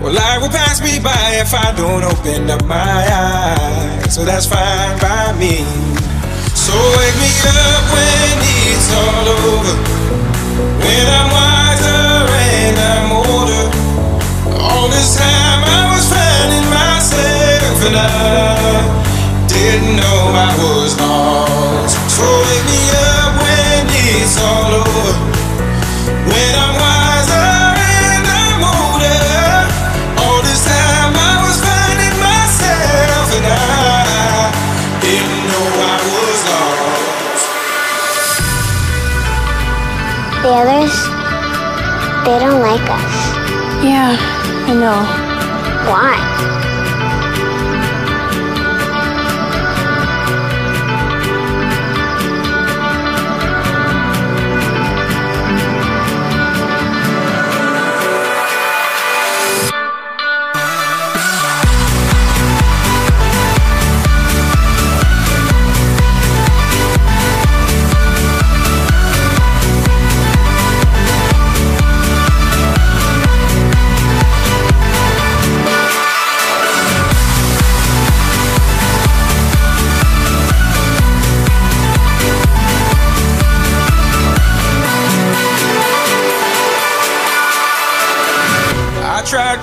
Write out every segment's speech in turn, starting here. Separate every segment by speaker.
Speaker 1: Well, life will pass me by if I don't open up my eyes. So that's fine by me. So wake me up when it's all over. When I'm wiser and I'm older. All this time I was finding myself and I didn't know I was lost. So wake me up when it's all over. When I'm wiser
Speaker 2: The others, they don't like us.
Speaker 3: Yeah, I know.
Speaker 2: Why?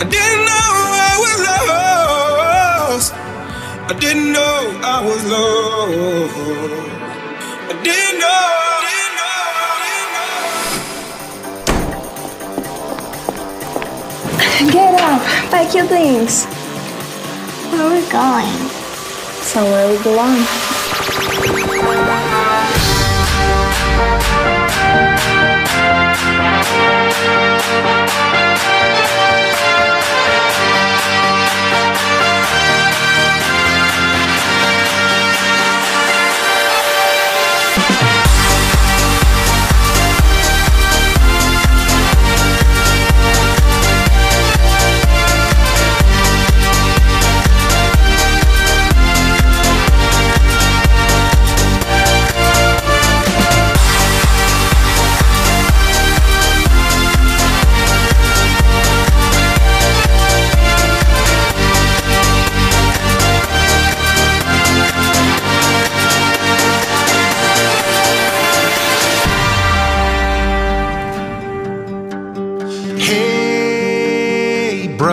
Speaker 1: I didn't know I was lost. I didn't know I was lost. I didn't know.
Speaker 3: Get up. Pack your things.
Speaker 2: Where are we going?
Speaker 3: Somewhere we belong.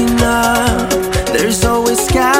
Speaker 4: Looking
Speaker 5: there's always sky.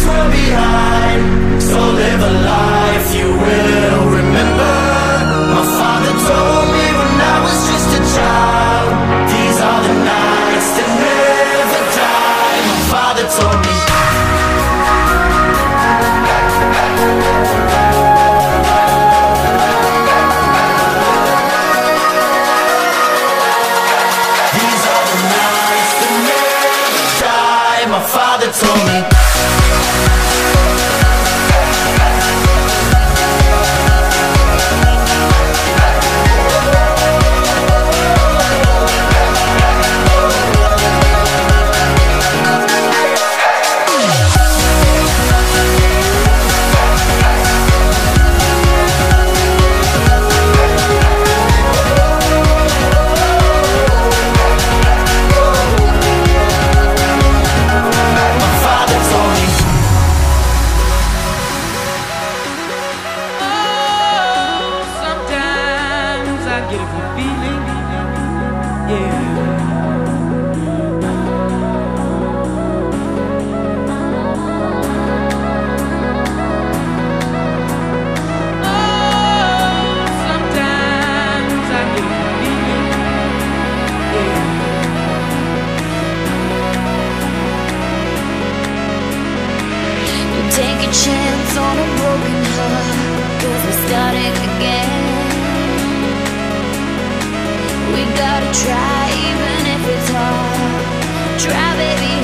Speaker 6: leave this behind. So live a life you will remember. My father told
Speaker 4: try, even if it's hard. Try, baby,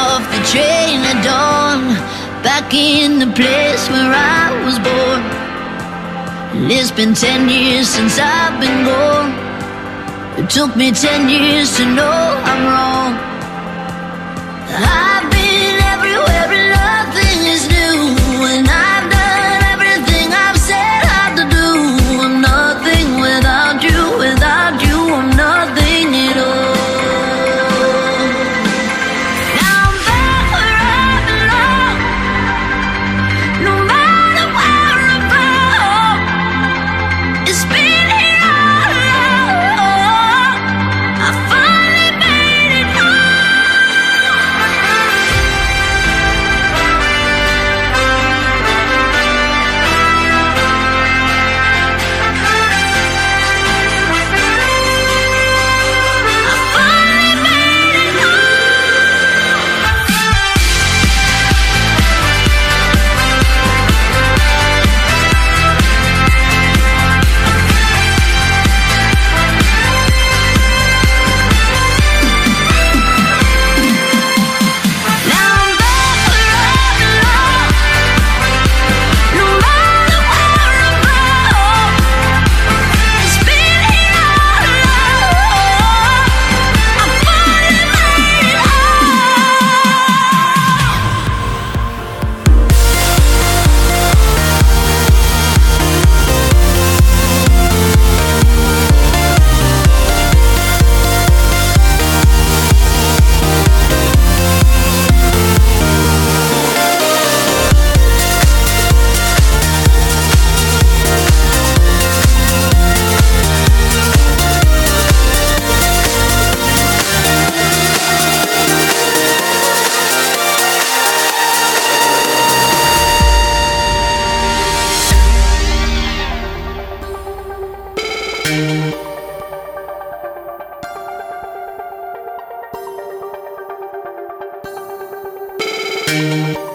Speaker 4: off the train at dawn, back in the place where I was born. And it's been ten years since I've been gone. It took me ten years to know I'm wrong. I've
Speaker 7: Música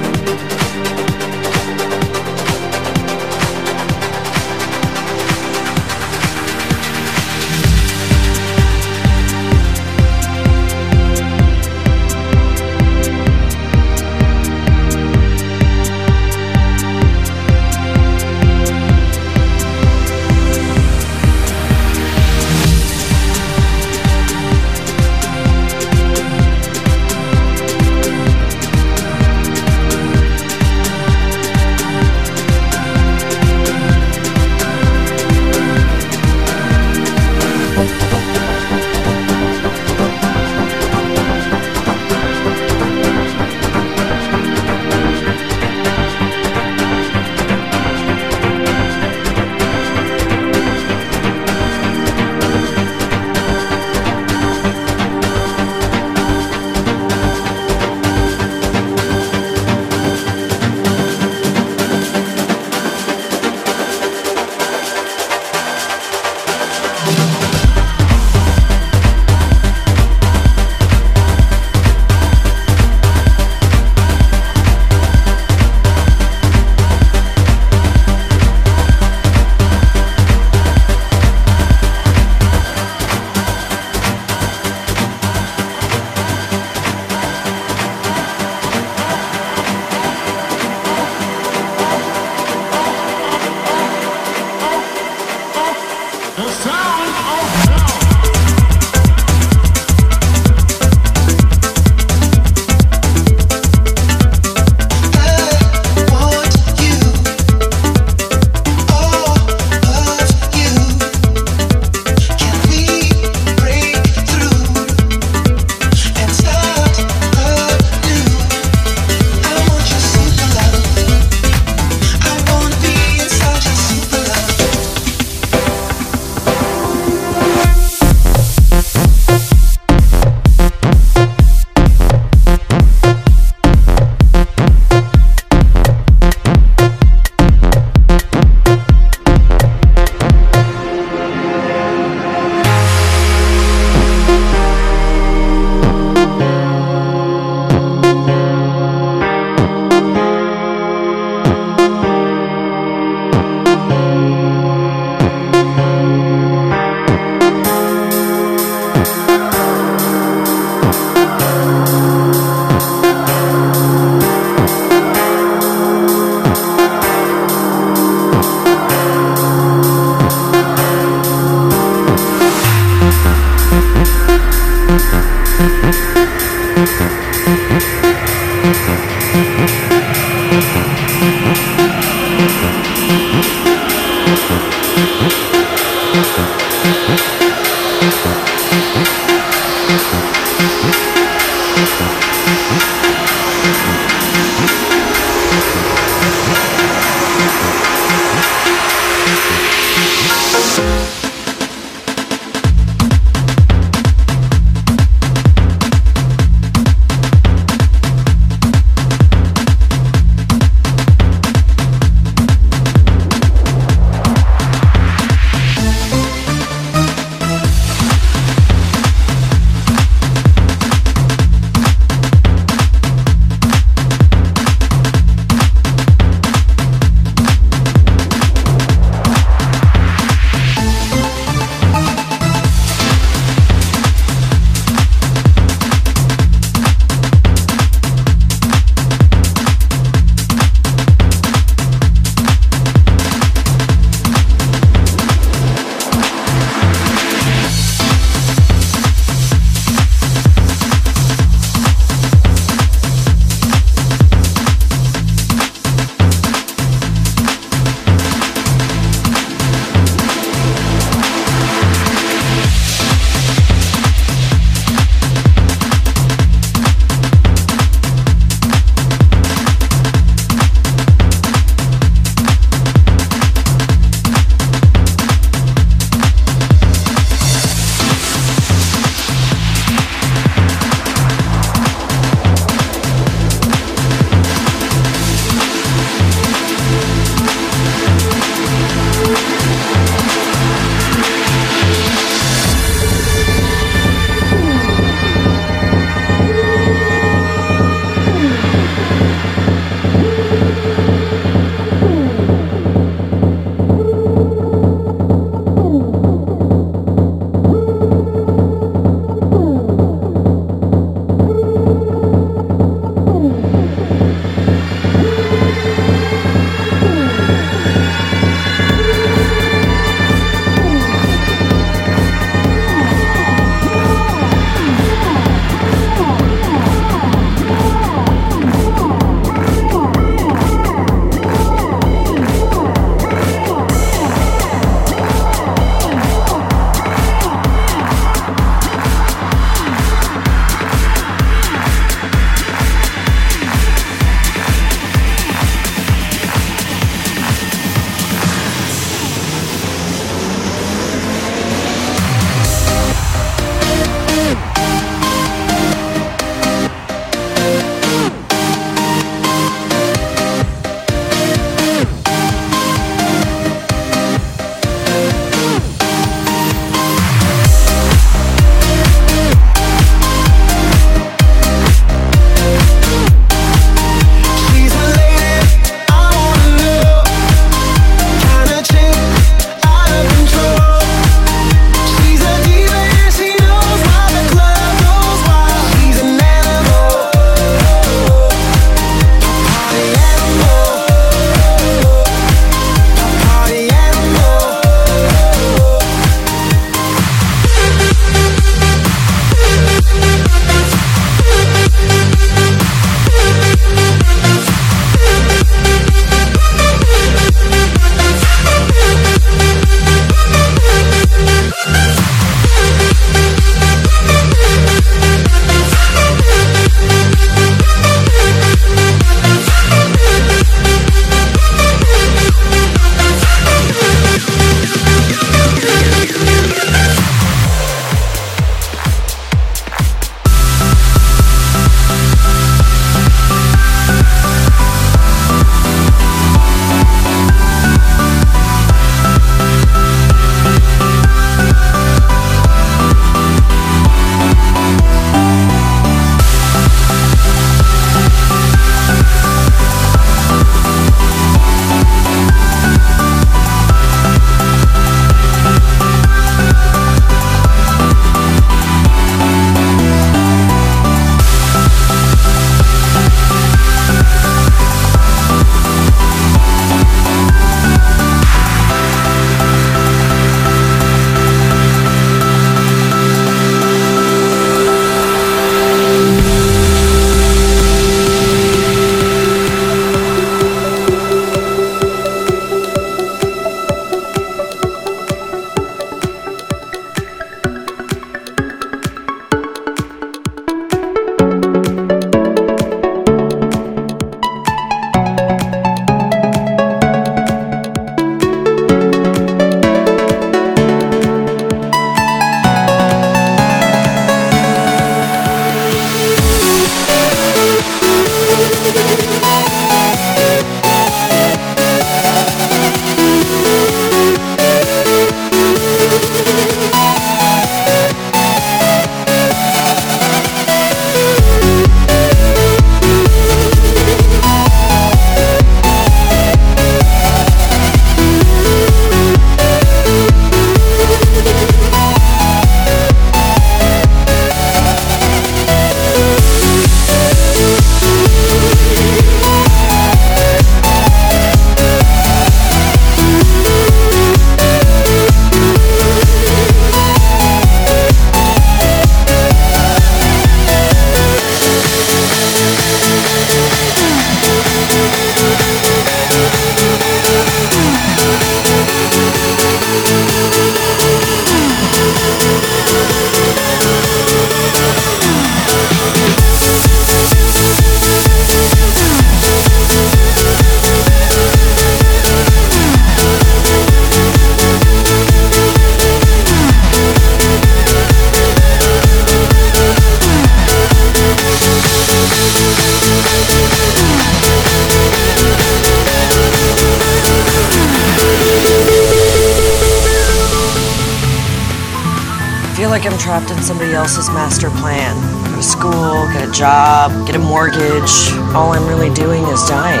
Speaker 7: else's master plan. Go to school, get a job, get a mortgage. All I'm really doing is dying.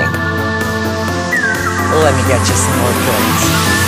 Speaker 7: Let me get you some more
Speaker 8: points.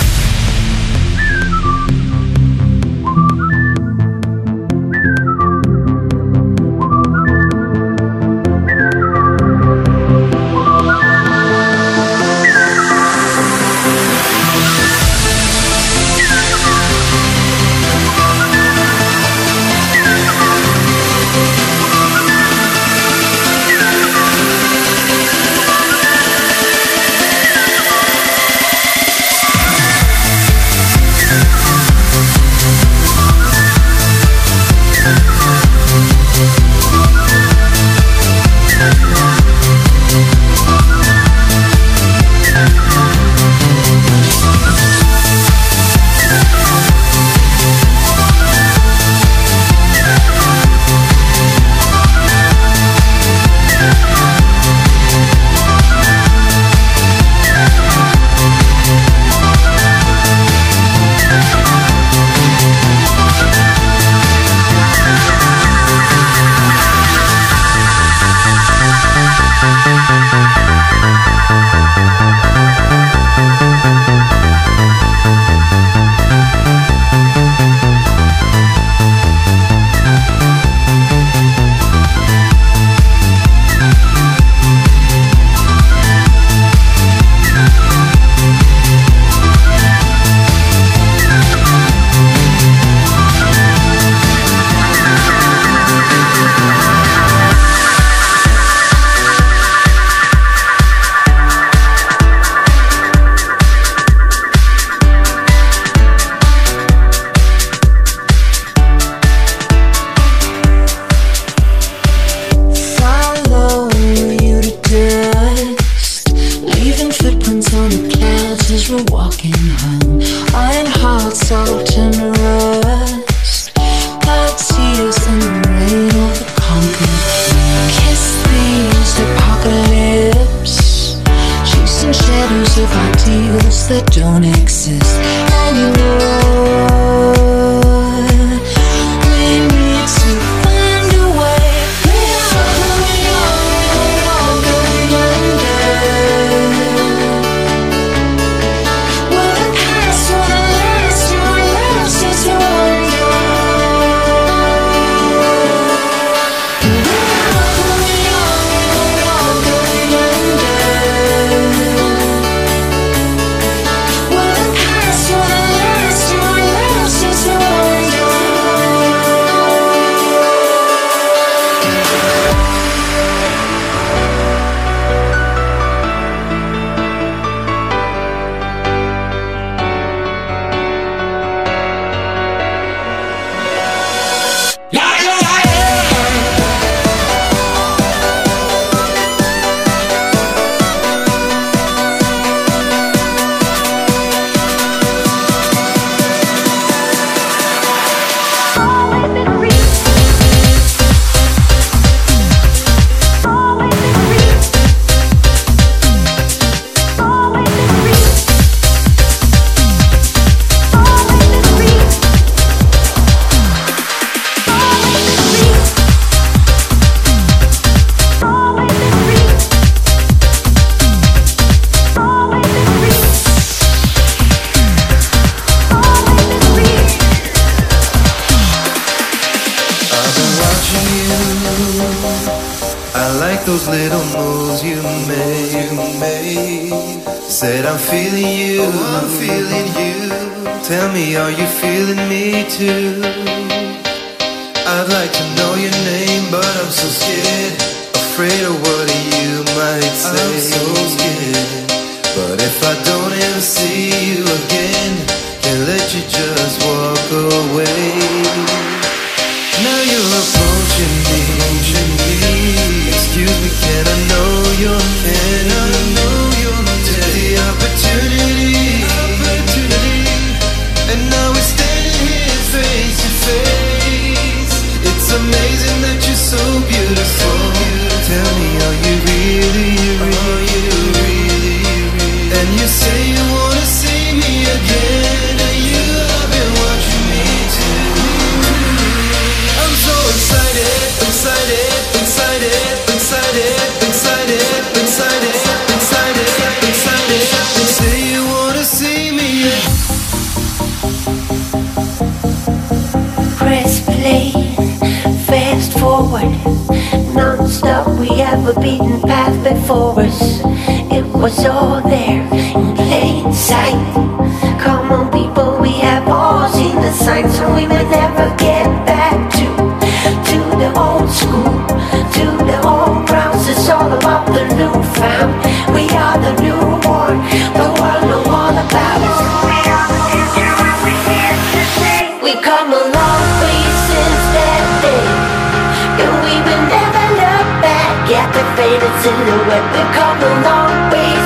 Speaker 8: Faded silhouette. We've come a long way